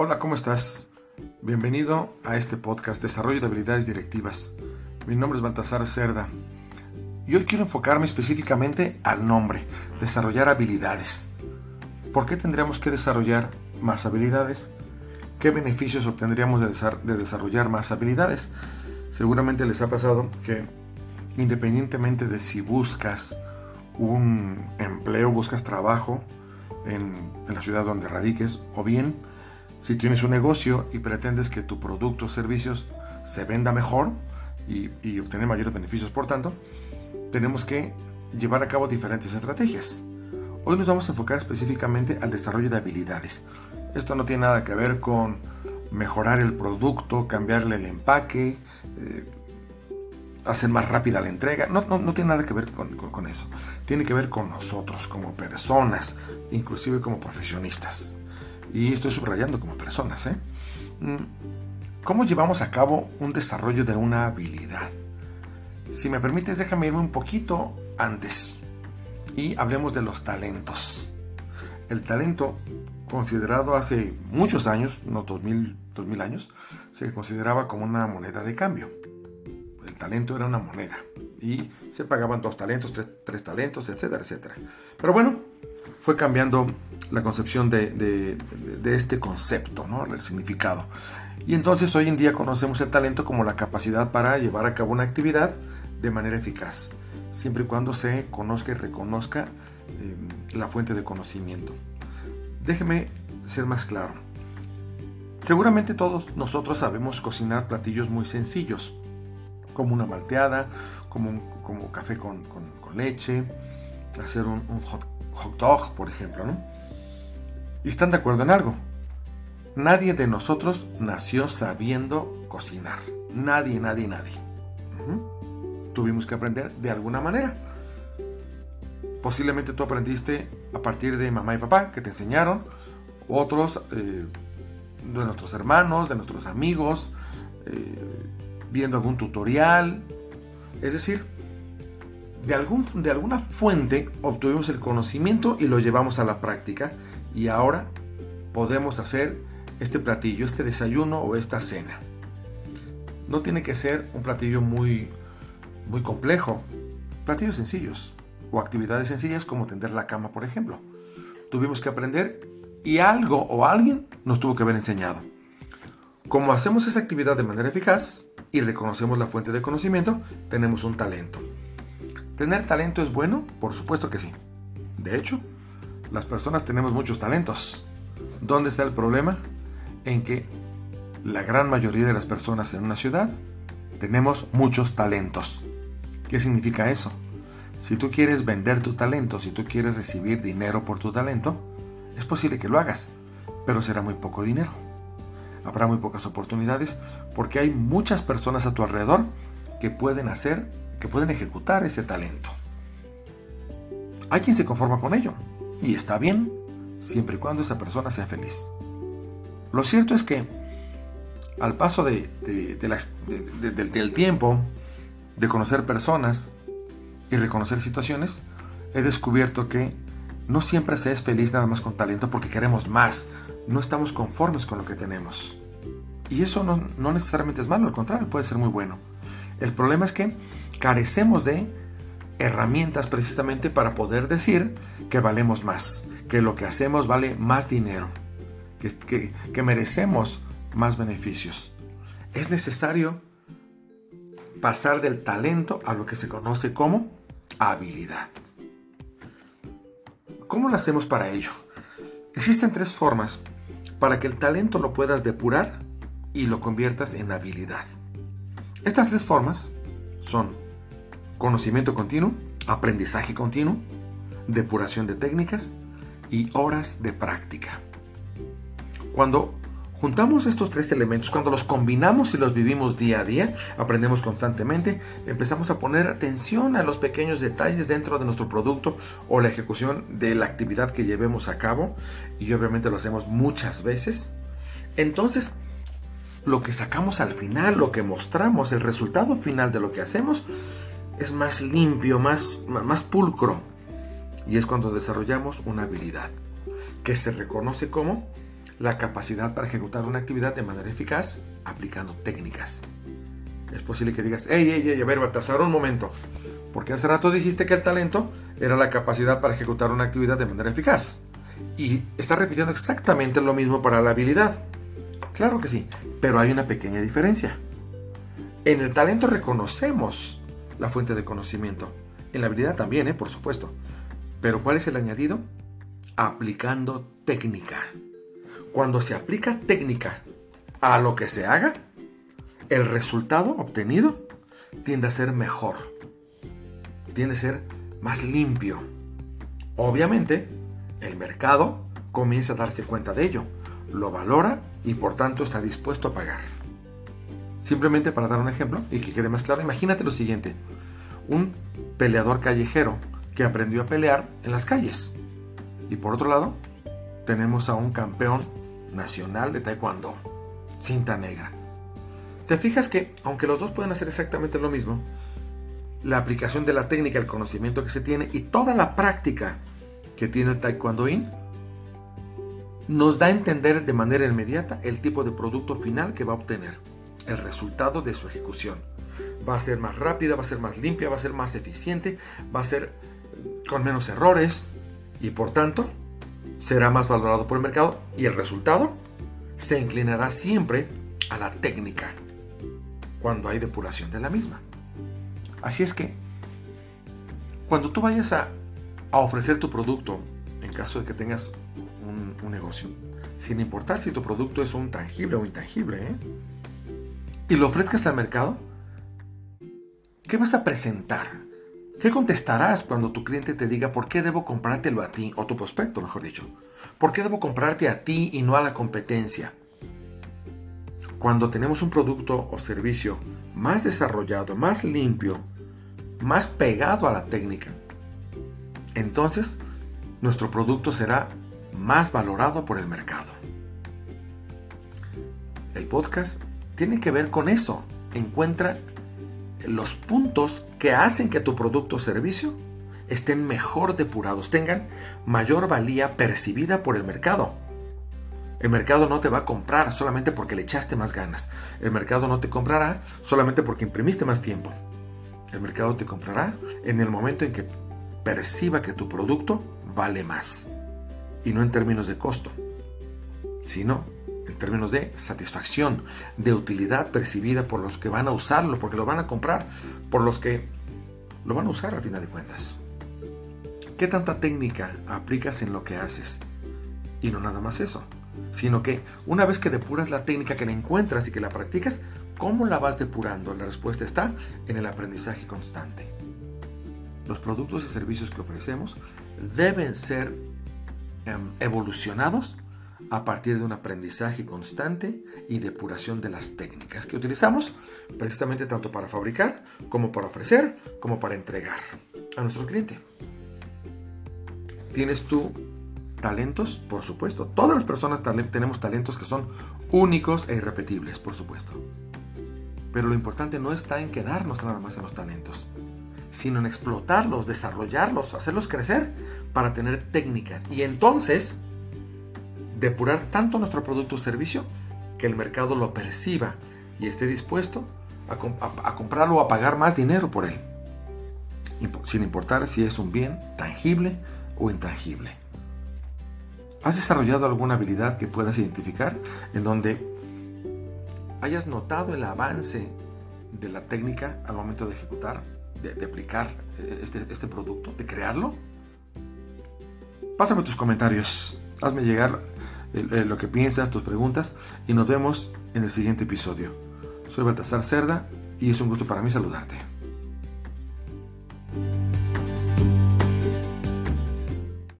Hola, ¿cómo estás? Bienvenido a este podcast Desarrollo de Habilidades Directivas. Mi nombre es Baltasar Cerda y hoy quiero enfocarme específicamente al nombre, desarrollar habilidades. ¿Por qué tendríamos que desarrollar más habilidades? ¿Qué beneficios obtendríamos de, desarrollar más habilidades? Seguramente les ha pasado que independientemente de si buscas un empleo, buscas trabajo en, la ciudad donde radiques, o bien si tienes un negocio y pretendes que tu producto o servicios se venda mejor y, y obtener mayores beneficios, por tanto, tenemos que llevar a cabo diferentes estrategias. Hoy nos vamos a enfocar específicamente al desarrollo de habilidades. Esto no tiene nada que ver con mejorar el producto, cambiarle el empaque, eh, hacer más rápida la entrega. No, no, tiene nada que ver con, eso. Tiene que ver con nosotros como personas, inclusive como profesionistas. Y estoy subrayando como personas. ¿eh? Mm, ¿Cómo llevamos a cabo un desarrollo de una habilidad? Si me permites, déjame irme un poquito antes y hablemos de los talentos. El talento, considerado hace muchos años, no 2000, 2000 años, se consideraba como una moneda de cambio talento era una moneda y se pagaban dos talentos, tres, talentos, etcétera, etcétera. Pero bueno, fue cambiando la concepción de, este concepto, ¿no? el significado. Y entonces hoy en día conocemos el talento como la capacidad para llevar a cabo una actividad de manera eficaz, siempre y cuando se conozca y reconozca eh, la fuente de conocimiento. Déjeme ser más claro. Seguramente todos nosotros sabemos cocinar platillos muy sencillos, como una malteada, como, como café con, leche, hacer un, hot, dog, por ejemplo, ¿no? Y están de acuerdo en algo. Nadie de nosotros nació sabiendo cocinar. Nadie, nadie, nadie. Tuvimos que aprender de alguna manera. Posiblemente tú aprendiste a partir de mamá y papá que te enseñaron. Otros eh, de nuestros hermanos, de nuestros amigos. Eh, viendo algún tutorial. Es decir, de, algún, de alguna fuente obtuvimos el conocimiento y lo llevamos a la práctica y ahora podemos hacer este platillo, este desayuno o esta cena. No tiene que ser un platillo muy, muy complejo. Platillos sencillos o actividades sencillas como tender la cama, por ejemplo. Tuvimos que aprender y algo o alguien nos tuvo que haber enseñado. Como hacemos esa actividad de manera eficaz, y reconocemos la fuente de conocimiento, tenemos un talento. ¿Tener talento es bueno? Por supuesto que sí. De hecho, las personas tenemos muchos talentos. ¿Dónde está el problema? En que la gran mayoría de las personas en una ciudad tenemos muchos talentos. ¿Qué significa eso? Si tú quieres vender tu talento, si tú quieres recibir dinero por tu talento, es posible que lo hagas, pero será muy poco dinero habrá muy pocas oportunidades porque hay muchas personas a tu alrededor que pueden hacer, que pueden ejecutar ese talento. Hay quien se conforma con ello y está bien siempre y cuando esa persona sea feliz. Lo cierto es que al paso de, del tiempo, de conocer personas y reconocer situaciones, he descubierto que no siempre se es feliz nada más con talento porque queremos más, no estamos conformes con lo que tenemos. Y eso no, necesariamente es malo, al contrario, puede ser muy bueno. El problema es que carecemos de herramientas precisamente para poder decir que valemos más, que lo que hacemos vale más dinero, que, que merecemos más beneficios. Es necesario pasar del talento a lo que se conoce como habilidad. ¿Cómo lo hacemos para ello? Existen tres formas para que el talento lo puedas depurar y lo conviertas en habilidad. Estas tres formas son conocimiento continuo, aprendizaje continuo, depuración de técnicas y horas de práctica. Cuando juntamos estos tres elementos, cuando los combinamos y los vivimos día a día, aprendemos constantemente, empezamos a poner atención a los pequeños detalles dentro de nuestro producto o la ejecución de la actividad que llevemos a cabo, y obviamente lo hacemos muchas veces, entonces lo que sacamos al final, lo que mostramos, el resultado final de lo que hacemos, es más limpio, más, más pulcro. Y es cuando desarrollamos una habilidad que se reconoce como la capacidad para ejecutar una actividad de manera eficaz aplicando técnicas. Es posible que digas, hey, hey, hey, a ver, Baltasar, un momento. Porque hace rato dijiste que el talento era la capacidad para ejecutar una actividad de manera eficaz. Y está repitiendo exactamente lo mismo para la habilidad. Claro que sí, pero hay una pequeña diferencia. En el talento reconocemos la fuente de conocimiento. En la habilidad también, ¿eh? por supuesto. Pero ¿cuál es el añadido? Aplicando técnica. Cuando se aplica técnica a lo que se haga, el resultado obtenido tiende a ser mejor. Tiende a ser más limpio. Obviamente, el mercado comienza a darse cuenta de ello, lo valora y por tanto está dispuesto a pagar. Simplemente para dar un ejemplo y que quede más claro, imagínate lo siguiente. Un peleador callejero que aprendió a pelear en las calles. Y por otro lado, tenemos a un campeón nacional de taekwondo, cinta negra. Te fijas que, aunque los dos pueden hacer exactamente lo mismo, la aplicación de la técnica, el conocimiento que se tiene y toda la práctica que tiene el taekwondoín nos da a entender de manera inmediata el tipo de producto final que va a obtener, el resultado de su ejecución. Va a ser más rápida, va a ser más limpia, va a ser más eficiente, va a ser con menos errores y por tanto será más valorado por el mercado y el resultado se inclinará siempre a la técnica cuando hay depuración de la misma. Así es que, cuando tú vayas a, ofrecer tu producto, en caso de que tengas un, negocio, sin importar si tu producto es un tangible o intangible, ¿eh? y lo ofrezcas al mercado, ¿qué vas a presentar? ¿Qué contestarás cuando tu cliente te diga por qué debo comprártelo a ti, o tu prospecto, mejor dicho? ¿Por qué debo comprarte a ti y no a la competencia? Cuando tenemos un producto o servicio más desarrollado, más limpio, más pegado a la técnica, entonces nuestro producto será más valorado por el mercado. El podcast tiene que ver con eso. Encuentra los puntos que hacen que tu producto o servicio estén mejor depurados, tengan mayor valía percibida por el mercado. El mercado no te va a comprar solamente porque le echaste más ganas. El mercado no te comprará solamente porque imprimiste más tiempo. El mercado te comprará en el momento en que perciba que tu producto vale más. Y no en términos de costo, sino en términos de satisfacción, de utilidad percibida por los que van a usarlo, porque lo van a comprar, por los que lo van a usar al final de cuentas. ¿Qué tanta técnica aplicas en lo que haces? Y no nada más eso sino que una vez que depuras la técnica, que la encuentras y que la practicas, ¿cómo la vas depurando? La respuesta está en el aprendizaje constante. Los productos y servicios que ofrecemos deben ser evolucionados a partir de un aprendizaje constante y depuración de las técnicas que utilizamos precisamente tanto para fabricar como para ofrecer como para entregar a nuestro cliente. ¿Tienes tú talentos, por supuesto. Todas las personas tenemos talentos que son únicos e irrepetibles, por supuesto. Pero lo importante no está en quedarnos nada más en los talentos, sino en explotarlos, desarrollarlos, hacerlos crecer para tener técnicas. Y entonces, depurar tanto nuestro producto o servicio que el mercado lo perciba y esté dispuesto a, comprarlo o a pagar más dinero por él. Sin importar si es un bien tangible o intangible. ¿Has desarrollado alguna habilidad que puedas identificar en donde hayas notado el avance de la técnica al momento de ejecutar, de, aplicar eh, este, este, producto, de crearlo? Pásame tus comentarios, hazme llegar lo que piensas, tus preguntas y nos vemos en el siguiente episodio. Soy Baltasar Cerda y es un gusto para mí saludarte.